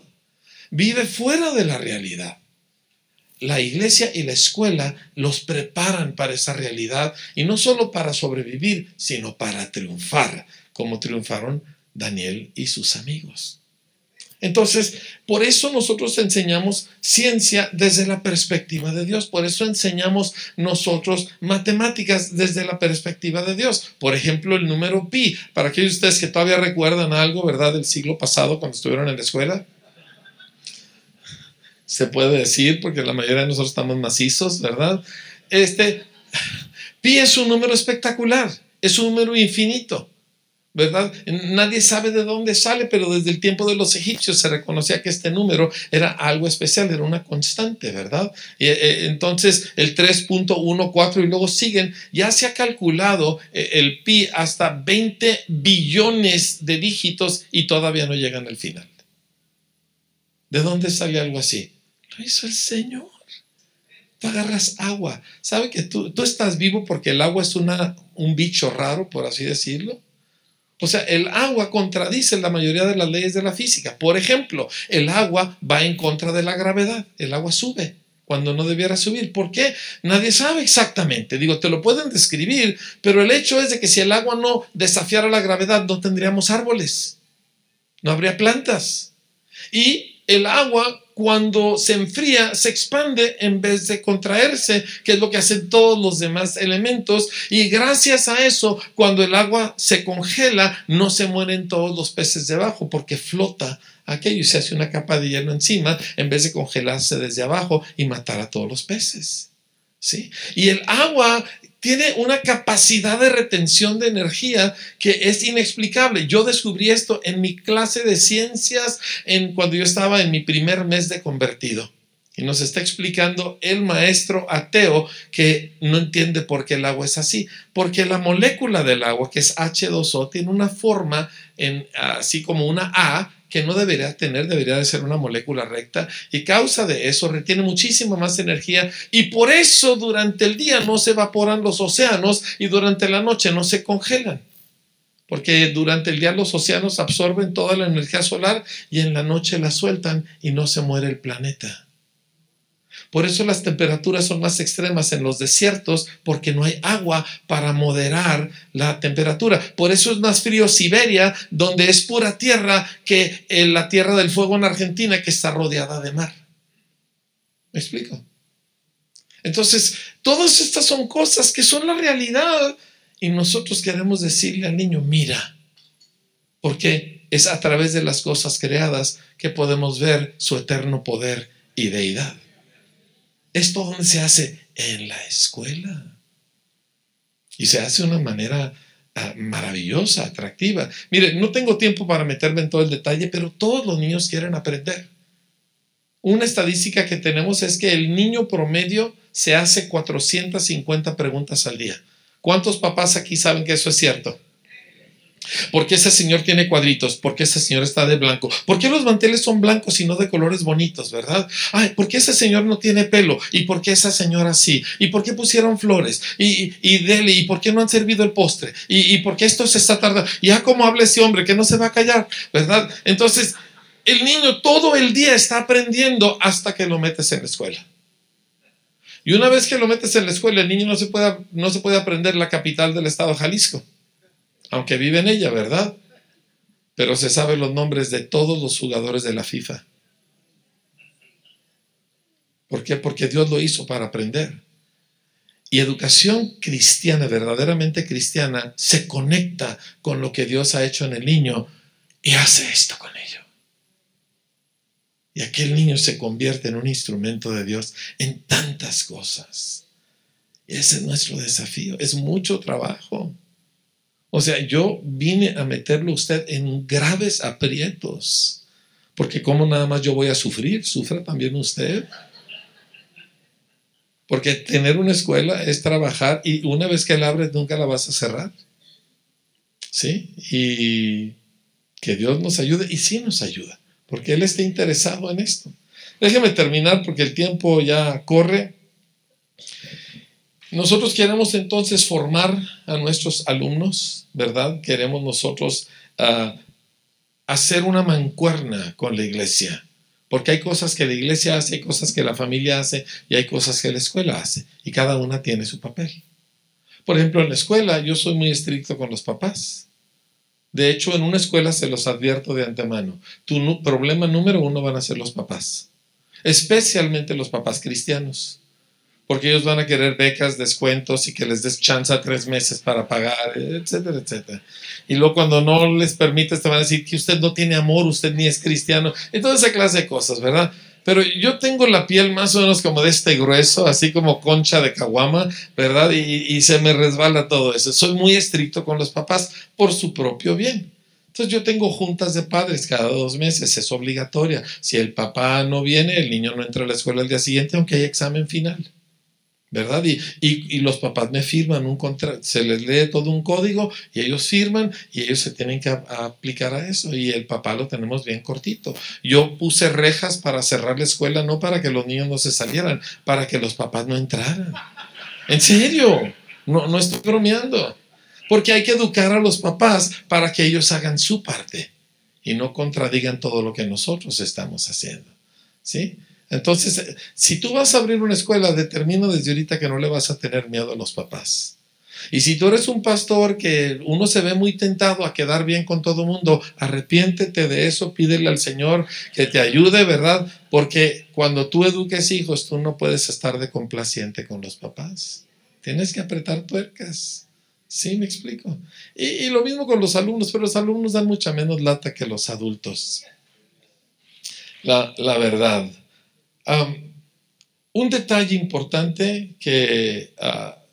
Vive fuera de la realidad la iglesia y la escuela los preparan para esa realidad y no solo para sobrevivir, sino para triunfar, como triunfaron Daniel y sus amigos. Entonces, por eso nosotros enseñamos ciencia desde la perspectiva de Dios, por eso enseñamos nosotros matemáticas desde la perspectiva de Dios. Por ejemplo, el número pi, para aquellos de ustedes que todavía recuerdan algo, ¿verdad?, del siglo pasado cuando estuvieron en la escuela se puede decir, porque la mayoría de nosotros estamos macizos, ¿verdad? Este, pi es un número espectacular, es un número infinito, ¿verdad? Nadie sabe de dónde sale, pero desde el tiempo de los egipcios se reconocía que este número era algo especial, era una constante, ¿verdad? Eh, entonces el 3.14 y luego siguen, ya se ha calculado eh, el pi hasta 20 billones de dígitos y todavía no llegan al final. ¿De dónde sale algo así? Lo hizo el Señor. Tú agarras agua. ¿Sabe que tú, tú estás vivo porque el agua es una, un bicho raro, por así decirlo? O sea, el agua contradice la mayoría de las leyes de la física. Por ejemplo, el agua va en contra de la gravedad. El agua sube cuando no debiera subir. ¿Por qué? Nadie sabe exactamente. Digo, te lo pueden describir, pero el hecho es de que si el agua no desafiara la gravedad, no tendríamos árboles, no habría plantas. Y el agua cuando se enfría, se expande en vez de contraerse, que es lo que hacen todos los demás elementos. Y gracias a eso, cuando el agua se congela, no se mueren todos los peces debajo, porque flota aquello y se hace una capa de hielo encima, en vez de congelarse desde abajo y matar a todos los peces. ¿Sí? Y el agua tiene una capacidad de retención de energía que es inexplicable. Yo descubrí esto en mi clase de ciencias en cuando yo estaba en mi primer mes de convertido. Y nos está explicando el maestro ateo que no entiende por qué el agua es así. Porque la molécula del agua, que es H2O, tiene una forma así como una A que no debería tener, debería de ser una molécula recta y causa de eso retiene muchísima más energía y por eso durante el día no se evaporan los océanos y durante la noche no se congelan. porque durante el día los océanos absorben toda la energía solar y en la noche la sueltan y no se muere el planeta. Por eso las temperaturas son más extremas en los desiertos, porque no hay agua para moderar la temperatura. Por eso es más frío Siberia, donde es pura tierra, que en la tierra del fuego en Argentina, que está rodeada de mar. ¿Me explico? Entonces, todas estas son cosas que son la realidad y nosotros queremos decirle al niño, mira, porque es a través de las cosas creadas que podemos ver su eterno poder y deidad. ¿Esto dónde se hace? En la escuela. Y se hace de una manera ah, maravillosa, atractiva. Mire, no tengo tiempo para meterme en todo el detalle, pero todos los niños quieren aprender. Una estadística que tenemos es que el niño promedio se hace 450 preguntas al día. ¿Cuántos papás aquí saben que eso es cierto? ¿Por qué ese señor tiene cuadritos? ¿Por qué ese señor está de blanco? ¿Por qué los manteles son blancos y no de colores bonitos, verdad? Ay, ¿por qué ese señor no tiene pelo? ¿Y por qué esa señora sí? ¿Y por qué pusieron flores? ¿Y, y, dele? ¿Y por qué no han servido el postre? ¿Y, ¿Y por qué esto se está tardando? ¿Ya cómo habla ese hombre que no se va a callar? ¿Verdad? Entonces, el niño todo el día está aprendiendo hasta que lo metes en la escuela. Y una vez que lo metes en la escuela, el niño no se puede, no se puede aprender la capital del estado Jalisco aunque vive en ella, ¿verdad? Pero se sabe los nombres de todos los jugadores de la FIFA. ¿Por qué? Porque Dios lo hizo para aprender. Y educación cristiana, verdaderamente cristiana, se conecta con lo que Dios ha hecho en el niño y hace esto con ello. Y aquel niño se convierte en un instrumento de Dios en tantas cosas. ese es nuestro desafío. Es mucho trabajo. O sea, yo vine a meterlo usted en graves aprietos. Porque como nada más yo voy a sufrir, sufra también usted. Porque tener una escuela es trabajar y una vez que la abres nunca la vas a cerrar. ¿Sí? Y que Dios nos ayude y sí nos ayuda, porque Él está interesado en esto. Déjeme terminar porque el tiempo ya corre. Nosotros queremos entonces formar a nuestros alumnos, ¿verdad? Queremos nosotros ah, hacer una mancuerna con la iglesia, porque hay cosas que la iglesia hace, hay cosas que la familia hace y hay cosas que la escuela hace, y cada una tiene su papel. Por ejemplo, en la escuela yo soy muy estricto con los papás. De hecho, en una escuela se los advierto de antemano. Tu problema número uno van a ser los papás, especialmente los papás cristianos porque ellos van a querer becas, descuentos y que les des chance a tres meses para pagar, etcétera, etcétera. Y luego cuando no les permites te van a decir que usted no tiene amor, usted ni es cristiano, y toda esa clase de cosas, ¿verdad? Pero yo tengo la piel más o menos como de este grueso, así como concha de caguama, ¿verdad? Y, y se me resbala todo eso. Soy muy estricto con los papás por su propio bien. Entonces yo tengo juntas de padres cada dos meses, es obligatoria. Si el papá no viene, el niño no entra a la escuela el día siguiente, aunque haya examen final. ¿Verdad? Y, y, los papás me firman un contrato, se les lee todo un código y ellos firman y ellos se tienen que aplicar a eso y el papá lo tenemos bien cortito. Yo puse rejas para cerrar la escuela, no para que los niños no se salieran, para que los papás no entraran. En serio, no, no estoy bromeando. Porque hay que educar a los papás para que ellos hagan su parte y no contradigan todo lo que nosotros estamos haciendo. ¿Sí? Entonces, eh, si tú vas a abrir una escuela, determina desde ahorita que no le vas a tener miedo a los papás. Y si tú eres un pastor que uno se ve muy tentado a quedar bien con todo mundo, arrepiéntete de eso, pídele al Señor que te ayude, ¿verdad? Porque cuando tú eduques hijos, tú no puedes estar de complaciente con los papás. Tienes que apretar tuercas. Sí, me explico. Y, lo mismo con los alumnos, pero los alumnos dan mucha menos lata que los adultos. La, la verdad un detalle importante que ah,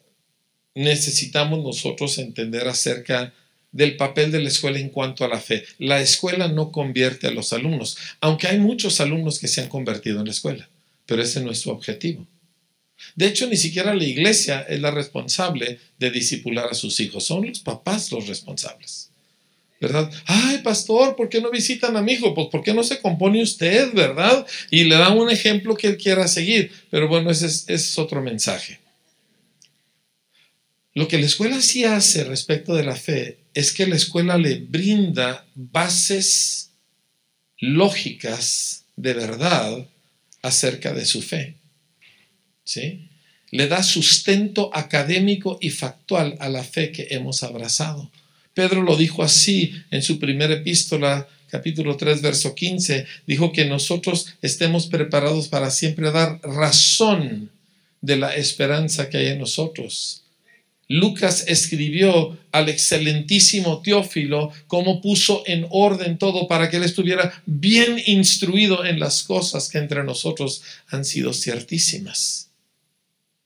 necesitamos nosotros entender acerca del papel de la escuela en cuanto a la fe. La escuela no convierte a los alumnos, aunque hay muchos alumnos que se han convertido en la escuela, pero ese no es su objetivo. De hecho, ni siquiera la iglesia es la responsable de disipular a sus hijos, son los papás los responsables. ¿Verdad? Ay, pastor, ¿por qué no visitan a mi hijo? Pues ¿por qué no se compone usted, verdad? Y le da un ejemplo que él quiera seguir. Pero bueno, ese es, otro mensaje. Lo que la escuela sí hace respecto de la fe es que la escuela le brinda bases lógicas de verdad acerca de su fe. ¿Sí? Le da sustento académico y factual a la fe que hemos abrazado. Pedro lo dijo así en su primera epístola, capítulo 3, verso 15. Dijo que nosotros estemos preparados para siempre dar razón de la esperanza que hay en nosotros. Lucas escribió al excelentísimo Teófilo cómo puso en orden todo para que él estuviera bien instruido en las cosas que entre nosotros han sido ciertísimas.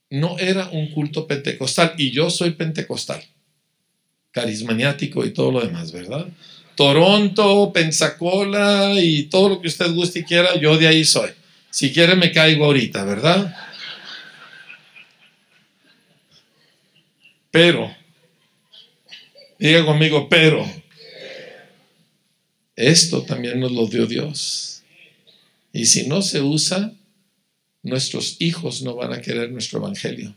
No era un culto pentecostal y yo soy pentecostal, carismaniático y todo lo demás, ¿verdad? Toronto, Pensacola y todo lo que usted guste y quiera, yo de ahí soy. Si quiere me caigo ahorita, ¿verdad? Pero, diga conmigo, pero, esto también nos lo dio Dios. Y si no se usa, nuestros hijos no van a querer nuestro evangelio.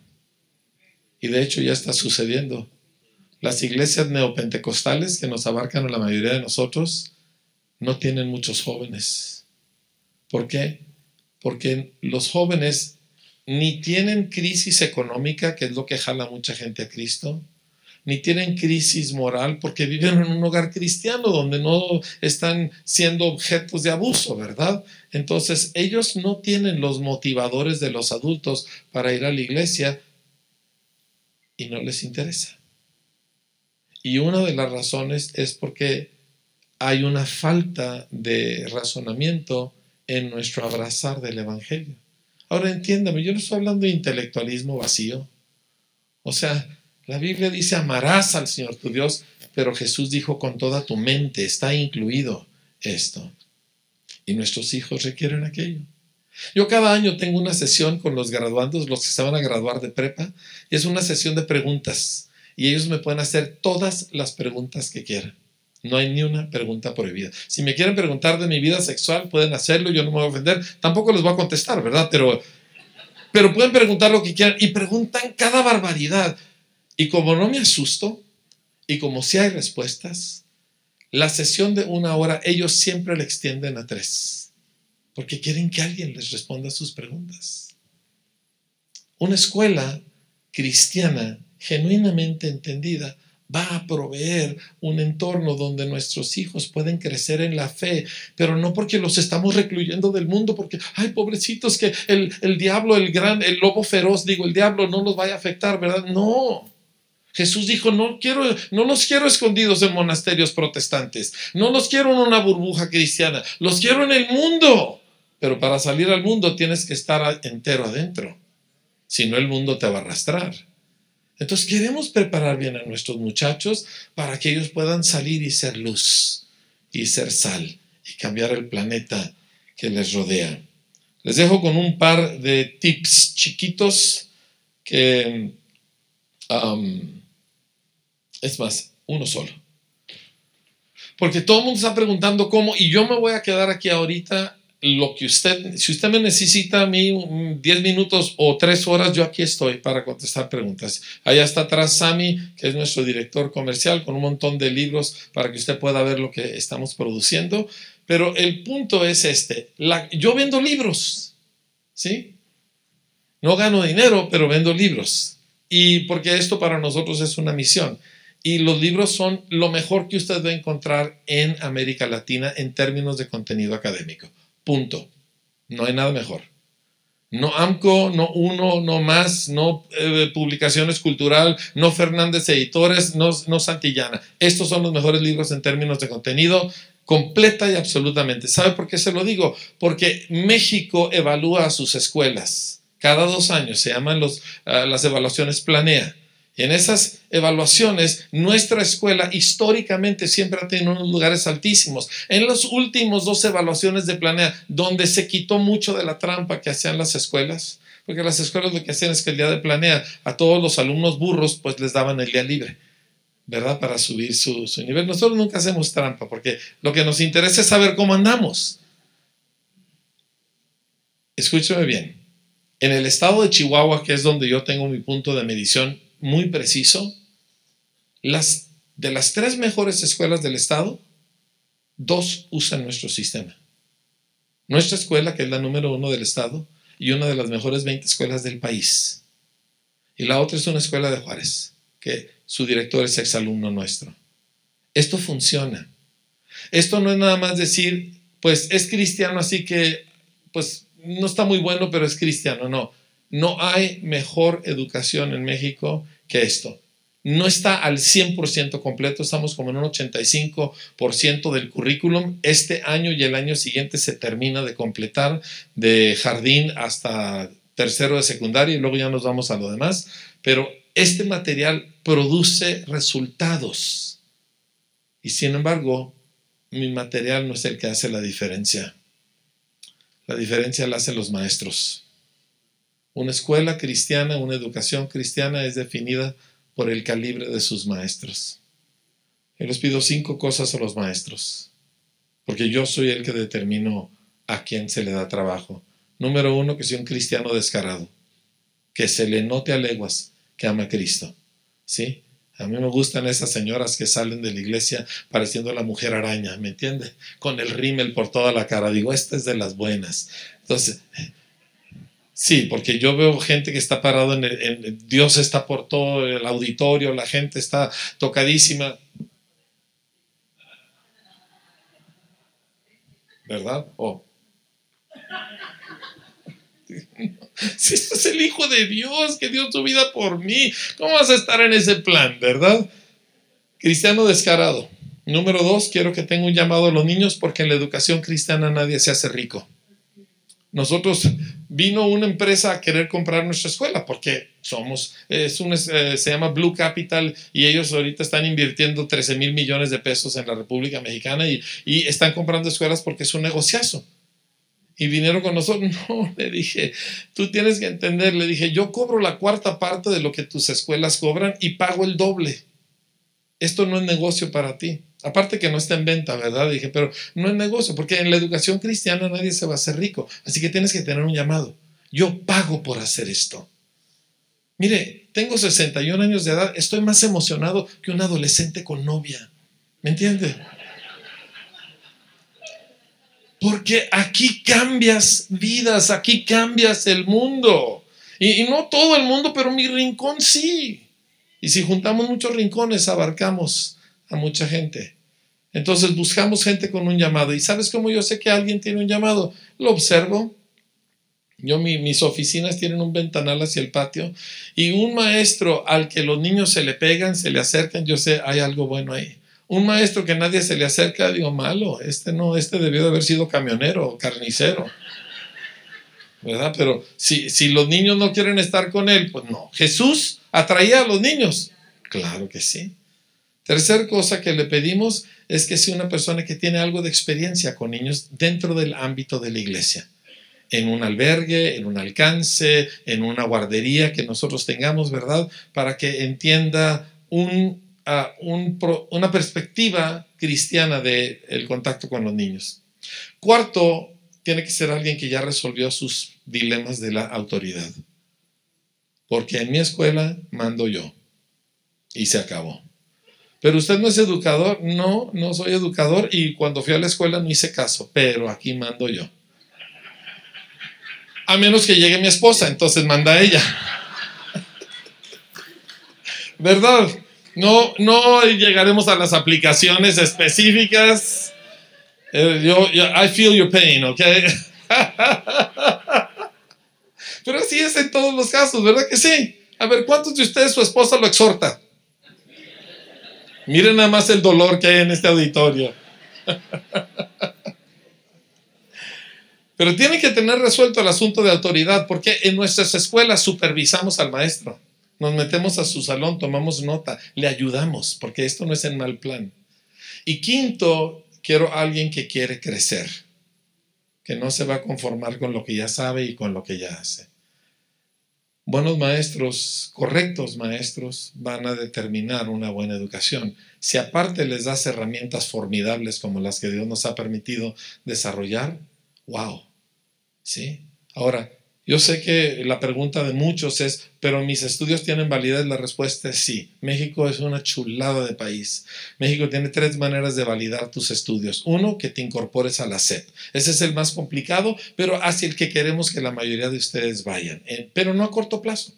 Y de hecho ya está sucediendo. Las iglesias neopentecostales que nos abarcan a la mayoría de nosotros no tienen muchos jóvenes. ¿Por qué? Porque los jóvenes ni tienen crisis económica, que es lo que jala mucha gente a Cristo, ni tienen crisis moral porque viven en un hogar cristiano donde no están siendo objetos de abuso, ¿verdad? Entonces ellos no tienen los motivadores de los adultos para ir a la iglesia y no les interesa. Y una de las razones es porque hay una falta de razonamiento en nuestro abrazar del Evangelio. Ahora entiéndame, yo no estoy hablando de intelectualismo vacío. O sea, la Biblia dice amarás al Señor tu Dios, pero Jesús dijo con toda tu mente, está incluido esto. Y nuestros hijos requieren aquello. Yo cada año tengo una sesión con los graduandos, los que se van a graduar de prepa, y es una sesión de preguntas. Y ellos me pueden hacer todas las preguntas que quieran. No hay ni una pregunta prohibida. Si me quieren preguntar de mi vida sexual, pueden hacerlo, yo no me voy a ofender. Tampoco les voy a contestar, ¿verdad? Pero, pero pueden preguntar lo que quieran y preguntan cada barbaridad. Y como no me asusto, y como si hay respuestas, la sesión de una hora ellos siempre la extienden a tres, porque quieren que alguien les responda sus preguntas. Una escuela cristiana genuinamente entendida va a proveer un entorno donde nuestros hijos pueden crecer en la fe, pero no porque los estamos recluyendo del mundo, porque, ay, pobrecitos, que el, el diablo, el gran, el lobo feroz, digo, el diablo no los vaya a afectar, ¿verdad? No. Jesús dijo, no quiero, no los quiero escondidos en monasterios protestantes, no los quiero en una burbuja cristiana, los quiero en el mundo. Pero para salir al mundo tienes que estar entero adentro, si no el mundo te va a arrastrar. Entonces queremos preparar bien a nuestros muchachos para que ellos puedan salir y ser luz y ser sal y cambiar el planeta que les rodea. Les dejo con un par de tips chiquitos que... Um, es más, uno solo. Porque todo el mundo está preguntando cómo, y yo me voy a quedar aquí ahorita lo que usted, si usted me necesita a mí 10 minutos o 3 horas, yo aquí estoy para contestar preguntas. Allá está atrás Sami, que es nuestro director comercial, con un montón de libros para que usted pueda ver lo que estamos produciendo. Pero el punto es este, yo vendo libros, ¿sí? No gano dinero, pero vendo libros. Y porque esto para nosotros es una misión. Y los libros son lo mejor que usted va a encontrar en América Latina en términos de contenido académico. Punto. No hay nada mejor. No AMCO, no Uno, no Más, no eh, Publicaciones Cultural, no Fernández Editores, no, no Santillana. Estos son los mejores libros en términos de contenido, completa y absolutamente. ¿Sabe por qué se lo digo? Porque México evalúa a sus escuelas. Cada dos años se llaman los, ah, las evaluaciones Planea. Y en esas evaluaciones, nuestra escuela históricamente siempre ha tenido unos lugares altísimos. En las últimas dos evaluaciones de Planea, donde se quitó mucho de la trampa que hacían las escuelas, porque las escuelas lo que hacían es que el día de Planea a todos los alumnos burros pues les daban el día libre, ¿verdad? Para subir su, su nivel. Nosotros nunca hacemos trampa, porque lo que nos interesa es saber cómo andamos. Escúcheme bien. En el estado de Chihuahua, que es donde yo tengo mi punto de medición, muy preciso, las, de las tres mejores escuelas del Estado, dos usan nuestro sistema. Nuestra escuela, que es la número uno del Estado, y una de las mejores 20 escuelas del país. Y la otra es una escuela de Juárez, que su director es exalumno nuestro. Esto funciona. Esto no es nada más decir, pues es cristiano, así que, pues no está muy bueno, pero es cristiano. No, no hay mejor educación en México que esto. No está al 100% completo, estamos como en un 85% del currículum. Este año y el año siguiente se termina de completar de jardín hasta tercero de secundaria y luego ya nos vamos a lo demás. Pero este material produce resultados. Y sin embargo, mi material no es el que hace la diferencia. La diferencia la hacen los maestros. Una escuela cristiana, una educación cristiana es definida por el calibre de sus maestros. Y les pido cinco cosas a los maestros, porque yo soy el que determino a quién se le da trabajo. Número uno, que sea un cristiano descarado, que se le note a leguas que ama a Cristo. ¿Sí? A mí me gustan esas señoras que salen de la iglesia pareciendo la mujer araña, ¿me entiende? Con el rímel por toda la cara. Digo, esta es de las buenas. Entonces, sí, porque yo veo gente que está parado en, el, Dios está por todo el auditorio, la gente está tocadísima. ¿Verdad? Oh. Si esto es el Hijo de Dios que dio su vida por mí, ¿cómo vas a estar en ese plan, verdad? Cristiano descarado. Número dos, quiero que tenga un llamado a los niños porque en la educación cristiana nadie se hace rico. Nosotros vino una empresa a querer comprar nuestra escuela porque somos, es un, eh, se llama Blue Capital y ellos ahorita están invirtiendo 13 mil millones de pesos en la República Mexicana y, y están comprando escuelas porque es un negociazo y vinieron con nosotros. No, le dije, tú tienes que entender, le dije, yo cobro la cuarta parte de lo que tus escuelas cobran y pago el doble. Esto no es negocio para ti. Aparte que no está en venta, ¿verdad? dije, pero no es negocio, porque en la educación cristiana nadie se va a hacer rico. Así que tienes que tener un llamado. Yo pago por hacer esto. Mire, tengo 61 años de edad, estoy más emocionado que un adolescente con novia. ¿Me entiende? Porque aquí cambias vidas, aquí cambias el mundo. Y, no todo el mundo, pero mi rincón sí. Y si juntamos muchos rincones, abarcamos a mucha gente. Entonces buscamos gente con un llamado. ¿Y sabes cómo yo sé que alguien tiene un llamado? Lo observo. Yo, mis oficinas tienen un ventanal hacia el patio y un maestro al que los niños se le pegan, se le acercan, yo sé, hay algo bueno ahí. Un maestro que nadie se le acerca, digo, malo, este no, este debió de haber sido camionero o carnicero. ¿Verdad? Pero si, si los niños no quieren estar con él, pues no. Jesús atraía a los niños. Claro que sí. Tercer cosa que le pedimos es que sea una persona que tiene algo de experiencia con niños dentro del ámbito de la iglesia. En un albergue, en un alcance, en una guardería que nosotros tengamos, ¿verdad? Para que entienda un una perspectiva cristiana del el contacto con los niños. Cuarto, tiene que ser alguien que ya resolvió sus dilemas de la autoridad. Porque en mi escuela mando yo. Y se acabó. Pero usted no es educador. No, no soy educador. Y cuando fui a la escuela no hice caso. Pero aquí mando yo. A menos que llegue mi esposa, entonces manda ella. ¿Verdad? No, no llegaremos a las aplicaciones específicas. Eh, yo, I feel your pain, ¿ok? Pero así es en todos los casos, ¿verdad que sí? A ver, ¿cuántos de ustedes su esposa lo exhorta? Miren nada más el dolor que hay en este auditorio. Pero tienen que tener resuelto el asunto de autoridad, porque en nuestras escuelas supervisamos al maestro. Nos metemos a su salón, tomamos nota, le ayudamos, porque esto no es el mal plan. Y quinto, quiero alguien que quiere crecer, que no se va a conformar con lo que ya sabe y con lo que ya hace. Buenos maestros, correctos maestros, van a determinar una buena educación. Si aparte les das herramientas formidables como las que Dios nos ha permitido desarrollar, wow. ¿Sí? Ahora, Yo sé que la pregunta de muchos es, pero mis estudios tienen validez. La respuesta es sí. México es una chulada de país. México tiene tres maneras de validar tus estudios. Uno, que te incorpores a la SEP. Ese es el más complicado, pero hacia el que queremos que la mayoría de ustedes vayan, eh, pero no a corto plazo.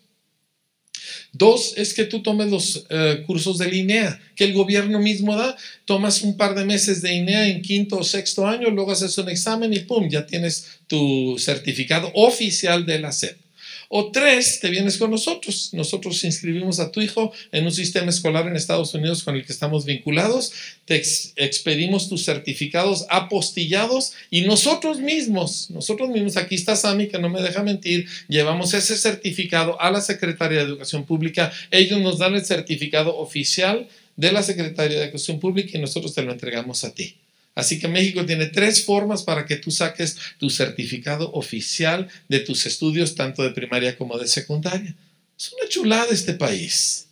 Dos es que tú tomes los eh, cursos de INEA, que el gobierno mismo da. Tomas un par de meses de INEA en quinto o sexto año, luego haces un examen y ¡pum! Ya tienes tu certificado oficial de la SEP. O tres, te vienes con nosotros. Nosotros inscribimos a tu hijo en un sistema escolar en Estados Unidos con el que estamos vinculados. Te expedimos tus certificados apostillados y nosotros mismos, nosotros mismos, aquí está Sami que no me deja mentir, llevamos ese certificado a la Secretaría de Educación Pública. Ellos nos dan el certificado oficial de la Secretaría de Educación Pública y nosotros te lo entregamos a ti. Así que México tiene tres formas para que tú saques tu certificado oficial de tus estudios, tanto de primaria como de secundaria. Es una chulada este país.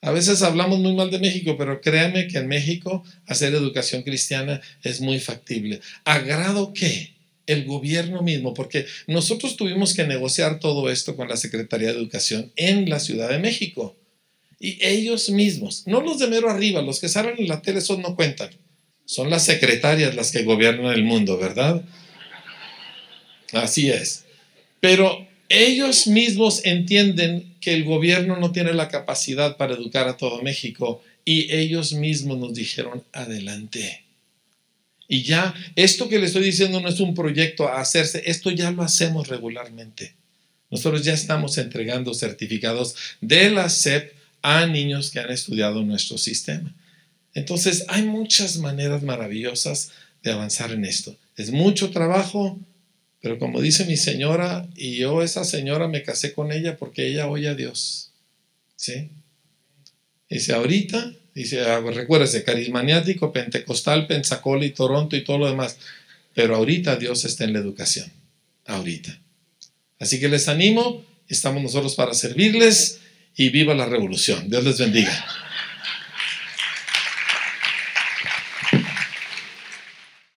A veces hablamos muy mal de México, pero créeme que en México hacer educación cristiana es muy factible. ¿Agrado qué? El gobierno mismo, porque nosotros tuvimos que negociar todo esto con la Secretaría de Educación en la Ciudad de México. Y ellos mismos, no los de mero arriba, los que salen en la tele, esos no cuentan son las secretarias las que gobiernan el mundo, ¿verdad? Así es. Pero ellos mismos entienden que el gobierno no tiene la capacidad para educar a todo México y ellos mismos nos dijeron, adelante. Y ya, esto que le estoy diciendo no es un proyecto a hacerse, esto ya lo hacemos regularmente. Nosotros ya estamos entregando certificados de la SEP a niños que han estudiado nuestro sistema. Entonces, hay muchas maneras maravillosas de avanzar en esto. Es mucho trabajo, pero como dice mi señora, y yo esa señora me casé con ella porque ella oye a Dios. ¿Sí? Dice, ahorita, dice, ah, recuérdese, carismaniático, pentecostal, pensacola y Toronto y todo lo demás. Pero ahorita Dios está en la educación. Ahorita. Así que les animo, estamos nosotros para servirles y viva la revolución. Dios les bendiga.